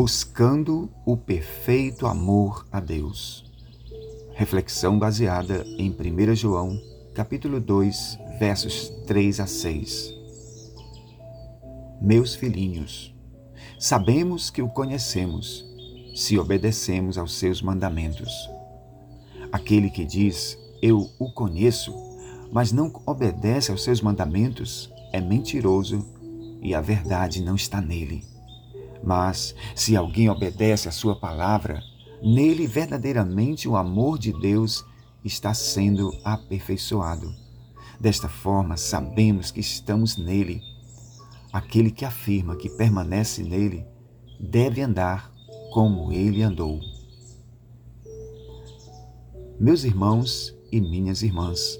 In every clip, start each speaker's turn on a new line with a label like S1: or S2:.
S1: Buscando o perfeito amor a Deus. Reflexão baseada em 1 João, capítulo 2, versos 3 a 6. Meus filhinhos, sabemos que o conhecemos, se obedecemos aos seus mandamentos. Aquele que diz, eu o conheço, mas não obedece aos seus mandamentos, é mentiroso e a verdade não está nele. Mas, se alguém obedece à sua palavra, nele verdadeiramente o amor de Deus está sendo aperfeiçoado. Desta forma, sabemos que estamos nele. Aquele que afirma que permanece nele deve andar como ele andou. Meus irmãos e minhas irmãs,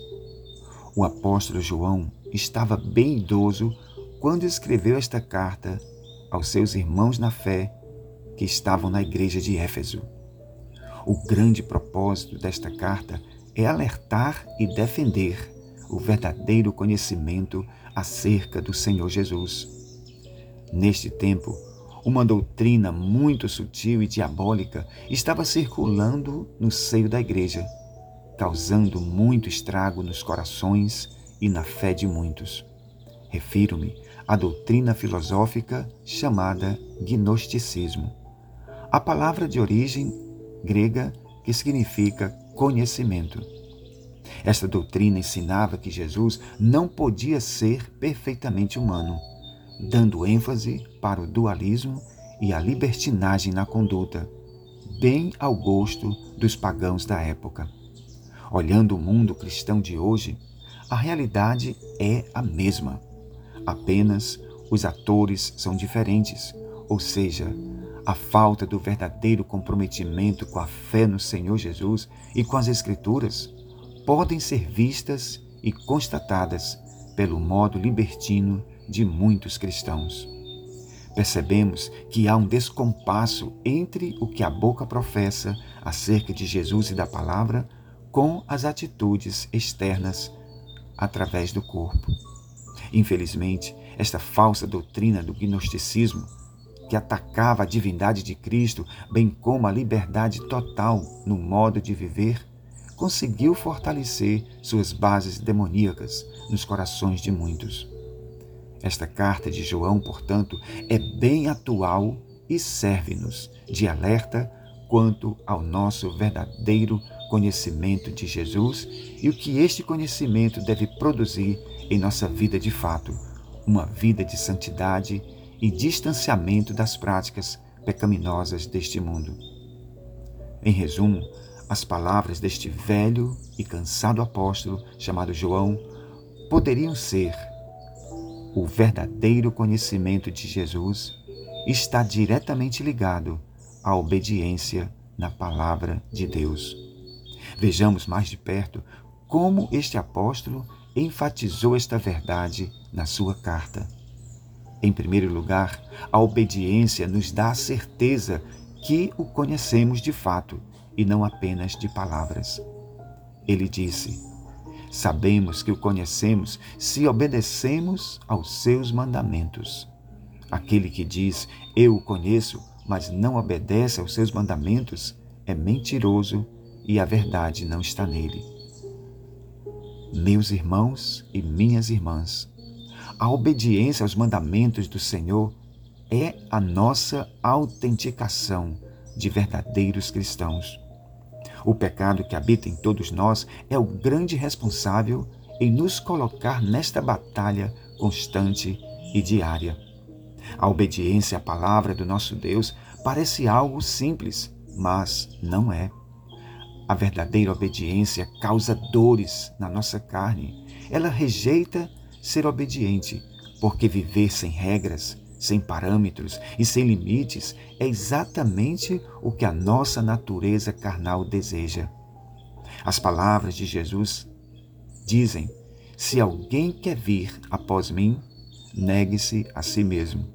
S1: o apóstolo João estava bem idoso quando escreveu esta carta aos seus irmãos na fé que estavam na igreja de Éfeso. O grande propósito desta carta é alertar e defender o verdadeiro conhecimento acerca do Senhor Jesus. Neste tempo, uma doutrina muito sutil e diabólica estava circulando no seio da igreja, causando muito estrago nos corações e na fé de muitos. Refiro-me à doutrina filosófica chamada gnosticismo. A palavra de origem grega que significa conhecimento. Esta doutrina ensinava que Jesus não podia ser perfeitamente humano, dando ênfase para o dualismo e a libertinagem na conduta, bem ao gosto dos pagãos da época. Olhando o mundo cristão de hoje, a realidade é a mesma. Apenas os atores são diferentes, ou seja, a falta do verdadeiro comprometimento com a fé no Senhor Jesus e com as Escrituras podem ser vistas e constatadas pelo modo libertino de muitos cristãos. Percebemos que há um descompasso entre o que a boca professa acerca de Jesus e da palavra com as atitudes externas através do corpo. Infelizmente, esta falsa doutrina do gnosticismo, que atacava a divindade de Cristo, bem como a liberdade total no modo de viver, conseguiu fortalecer suas bases demoníacas nos corações de muitos. Esta carta de João, portanto, é bem atual e serve-nos de alerta quanto ao nosso verdadeiro conhecimento de Jesus e o que este conhecimento deve produzir em nossa vida de fato, uma vida de santidade e distanciamento das práticas pecaminosas deste mundo. Em resumo, as palavras deste velho e cansado apóstolo chamado João poderiam ser: o verdadeiro conhecimento de Jesus está diretamente ligado à obediência na palavra de Deus. Vejamos mais de perto como este apóstolo enfatizou esta verdade na sua carta. Em primeiro lugar, a obediência nos dá a certeza que o conhecemos de fato e não apenas de palavras. Ele disse: Sabemos que o conhecemos se obedecemos aos seus mandamentos. Aquele que diz, Eu o conheço, mas não obedece aos seus mandamentos, é mentiroso e a verdade não está nele. Meus irmãos e minhas irmãs, a obediência aos mandamentos do Senhor é a nossa autenticação de verdadeiros cristãos. O pecado que habita em todos nós é o grande responsável em nos colocar nesta batalha constante e diária. A obediência à palavra do nosso Deus parece algo simples, mas não é. A verdadeira obediência causa dores na nossa carne. Ela rejeita ser obediente, porque viver sem regras, sem parâmetros e sem limites é exatamente o que a nossa natureza carnal deseja. As palavras de Jesus dizem: Se alguém quer vir após mim, negue-se a si mesmo.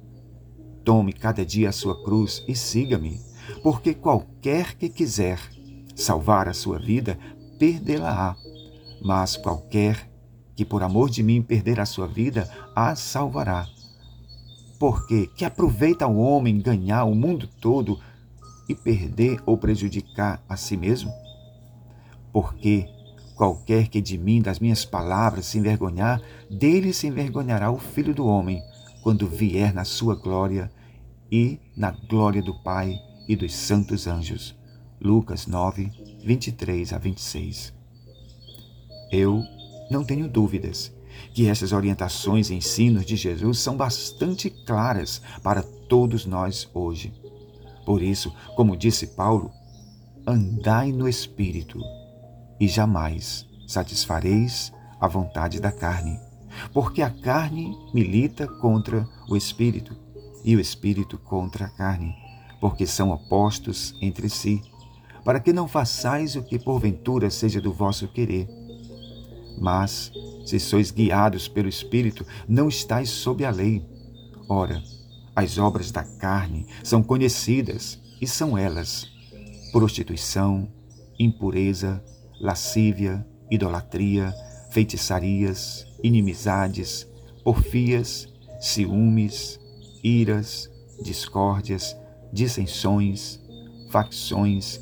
S1: Tome cada dia a sua cruz e siga-me, porque qualquer que quiser salvar a sua vida, perdê-la-á. Mas qualquer que por amor de mim perder a sua vida, a salvará. Porque que aproveita o homem ganhar o mundo todo e perder ou prejudicar a si mesmo? Porque qualquer que de mim, das minhas palavras, se envergonhar, dele se envergonhará o Filho do Homem, quando vier na sua glória e na glória do Pai e dos santos anjos. Lucas 9, 23 a 26. Eu não tenho dúvidas que essas orientações e ensinos de Jesus são bastante claras para todos nós hoje. Por isso, como disse Paulo, andai no Espírito e jamais satisfareis a vontade da carne, porque a carne milita contra o Espírito e o Espírito contra a carne, porque são opostos entre si, para que não façais o que porventura seja do vosso querer. Mas, se sois guiados pelo Espírito, não estáis sob a lei. Ora, as obras da carne são conhecidas e são elas: prostituição, impureza, lascívia, idolatria, feitiçarias, inimizades, porfias, ciúmes, iras, discórdias, dissensões, facções,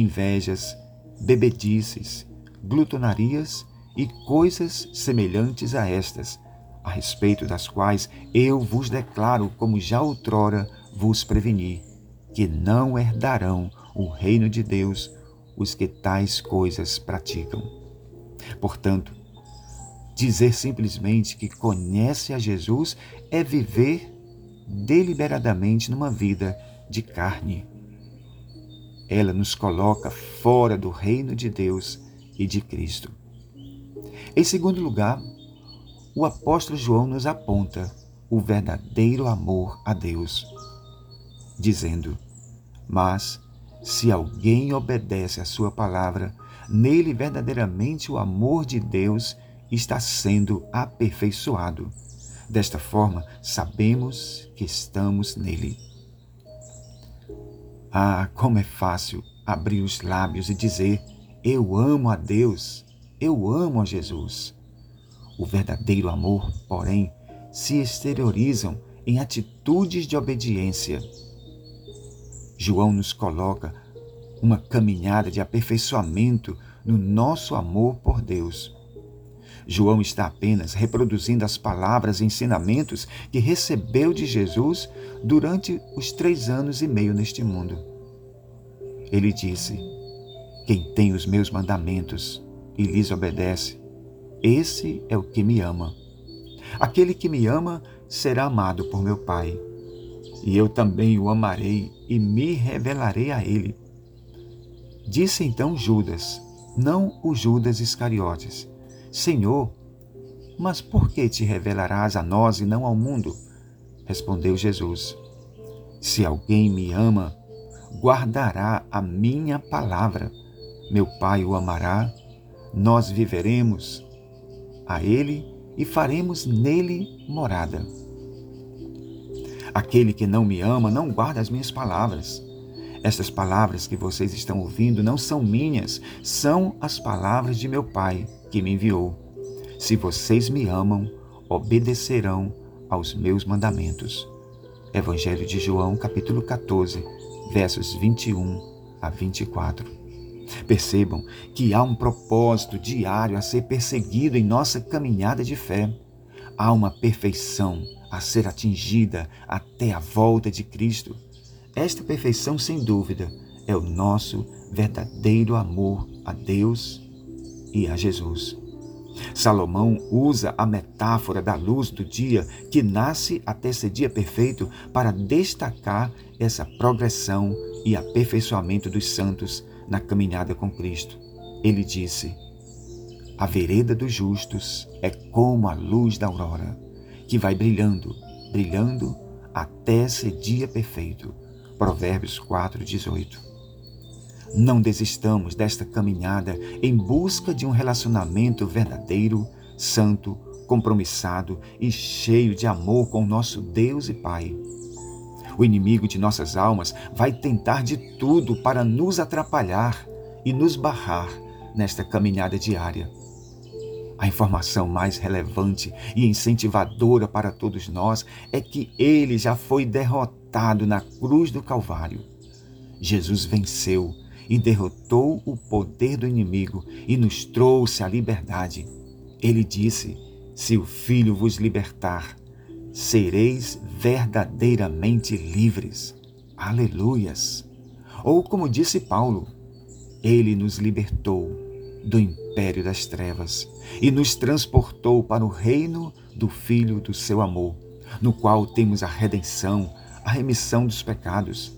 S1: invejas, bebedices, glutonarias e coisas semelhantes a estas, a respeito das quais eu vos declaro, como já outrora vos preveni, que não herdarão o reino de Deus os que tais coisas praticam. Portanto, dizer simplesmente que conhece a Jesus é viver deliberadamente numa vida de carne. Ela nos coloca fora do reino de Deus e de Cristo. Em segundo lugar, o apóstolo João nos aponta o verdadeiro amor a Deus, dizendo: Mas se alguém obedece à sua palavra, nele verdadeiramente o amor de Deus está sendo aperfeiçoado. Desta forma, sabemos que estamos nele. Ah, como é fácil abrir os lábios e dizer: Eu amo a Deus, eu amo a Jesus. O verdadeiro amor, porém, se exteriorizam em atitudes de obediência João nos coloca uma caminhada de aperfeiçoamento no nosso amor por Deus. João está apenas reproduzindo as palavras e ensinamentos que recebeu de Jesus durante os três anos e meio neste mundo. Ele disse: Quem tem os meus mandamentos e lhes obedece, esse é o que me ama. Aquele que me ama será amado por meu Pai e eu também o amarei e me revelarei a ele. Disse então Judas, não o Judas Iscariotes: Senhor, mas por que te revelarás a nós e não ao mundo? Respondeu Jesus: Se alguém me ama, guardará a minha palavra. Meu Pai o amará, nós viveremos a ele e faremos nele morada. Aquele que não me ama não guarda as minhas palavras. Estas palavras que vocês estão ouvindo não são minhas, são as palavras de meu Pai que me enviou. Se vocês me amam, obedecerão aos meus mandamentos. Evangelho de João, capítulo 14, versos 21 a 24. Percebam que há um propósito diário a ser perseguido em nossa caminhada de fé. Há uma perfeição a ser atingida até a volta de Cristo. Esta perfeição, sem dúvida, é o nosso verdadeiro amor a Deus e a Jesus. Salomão usa a metáfora da luz do dia que nasce até esse dia perfeito para destacar essa progressão e aperfeiçoamento dos santos na caminhada com Cristo. Ele disse: A vereda dos justos é como a luz da aurora que vai brilhando, brilhando até ser dia perfeito. Provérbios 4, 18. Não desistamos desta caminhada em busca de um relacionamento verdadeiro, santo, compromissado e cheio de amor com nosso Deus e Pai. O inimigo de nossas almas vai tentar de tudo para nos atrapalhar e nos barrar nesta caminhada diária. A informação mais relevante e incentivadora para todos nós é que ele já foi derrotado na cruz do Calvário. Jesus venceu e derrotou o poder do inimigo e nos trouxe a liberdade. Ele disse: Se o Filho vos libertar, sereis verdadeiramente livres. Aleluias! Ou como disse Paulo, ele nos libertou do império das trevas e nos transportou para o reino do Filho do seu amor, no qual temos a redenção, a remissão dos pecados.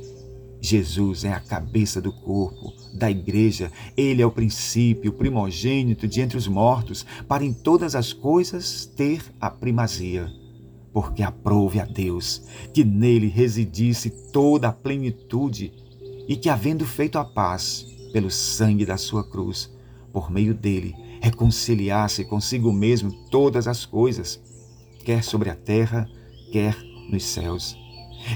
S1: Jesus é a cabeça do corpo, da igreja. Ele é o princípio, primogênito de entre os mortos, para em todas as coisas ter a primazia. Porque aprove a Deus que nele residisse toda a plenitude e que, havendo feito a paz, pelo sangue da sua cruz, por meio dele, reconciliasse consigo mesmo todas as coisas, quer sobre a terra, quer nos céus.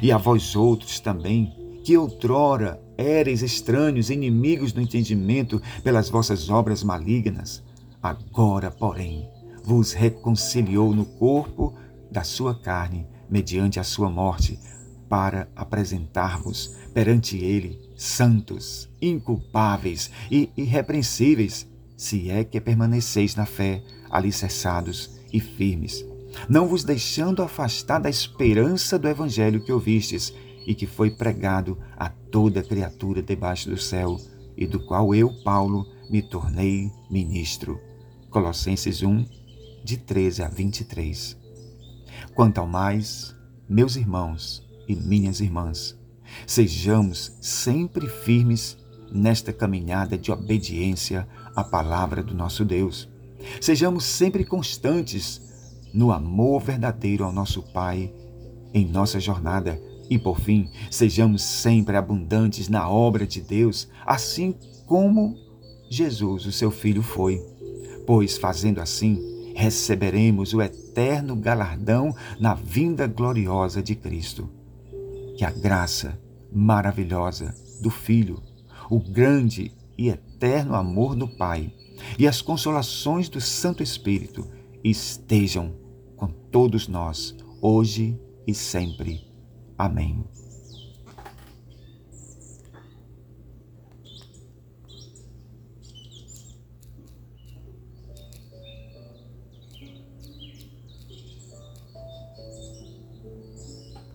S1: E a vós outros também, que outrora éreis estranhos, inimigos do entendimento pelas vossas obras malignas, agora, porém, vos reconciliou no corpo da sua carne, mediante a sua morte, para apresentar-vos perante Ele santos, inculpáveis e irrepreensíveis, se é que permaneceis na fé, alicerçados e firmes, não vos deixando afastar da esperança do Evangelho que ouvistes e que foi pregado a toda criatura debaixo do céu, e do qual eu, Paulo, me tornei ministro. Colossenses 1, de 13 a 23. Quanto ao mais, meus irmãos e minhas irmãs, Sejamos sempre firmes nesta caminhada de obediência à palavra do nosso Deus. Sejamos sempre constantes no amor verdadeiro ao nosso Pai em nossa jornada e, por fim, sejamos sempre abundantes na obra de Deus, assim como Jesus, o seu Filho, foi. Pois, fazendo assim, receberemos o eterno galardão na vinda gloriosa de Cristo. Que a graça maravilhosa do Filho, o grande e eterno amor do Pai e as consolações do Santo Espírito estejam com todos nós, hoje e sempre. Amém.